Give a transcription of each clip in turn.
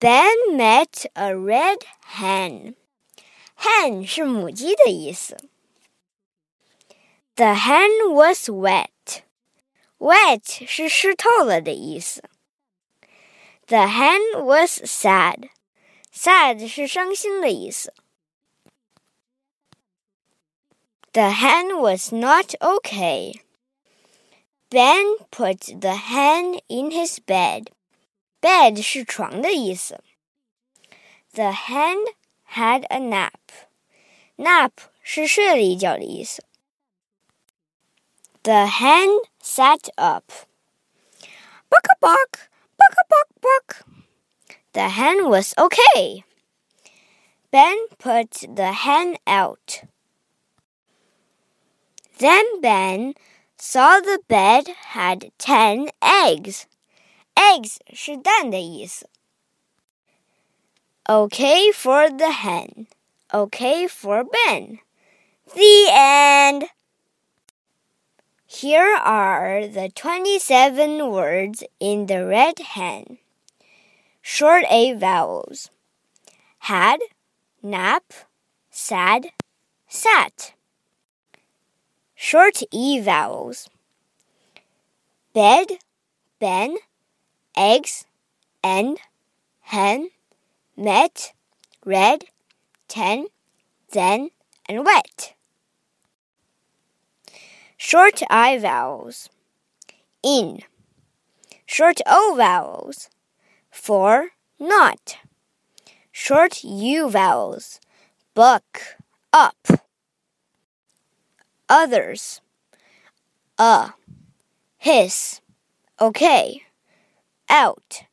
Ben met a red hen. Hen 是母鸡的意思。The hen was wet. Wet 是湿透了的意思。The hen was sad. Sad 是伤心的意思。The hen was not okay. Ben put the hen in his bed. Bed 是床的意思。The hen had a nap. Nap 是睡了一觉的意思。The hen sat up. Buck a buck, buck a buck buck. The hen was okay. Ben put the hen out. Then Ben saw the bed had ten eggs. Eggs 是蛋的意思。Okay for the hen. Okay for Ben. The end. Here are the 27 words in the red hen. Short A vowels. Had, nap, sad, sat. Short E vowels. Bed, ben, eggs, and hen, met, red, ten, then, and wet. Short I vowels. In. Short O vowels. For, not. Short U vowels. Book, up. Others. Uh. A. His. Okay Out.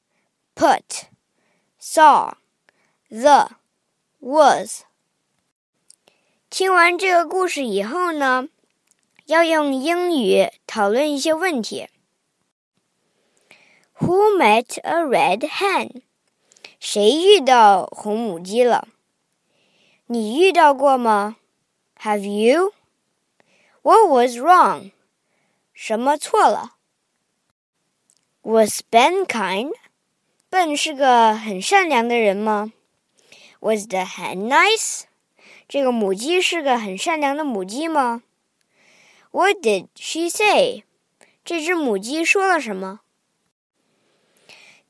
Put. Saw. The. Was. 听完这个故事以后呢，要用英语讨论一些问题。Who met a red hen？谁遇到红母鸡了？你遇到过吗？Have you？What was wrong? 什么错了 was Ben kind? Ben 是个很善良的人吗？Was the hen nice? 这个母鸡是个很善良的母鸡吗？What did she say? 这只母鸡说了什么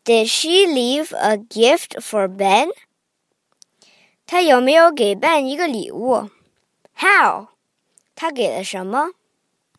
？Did she leave a gift for Ben? Ben 一个礼物？How？她给了什么？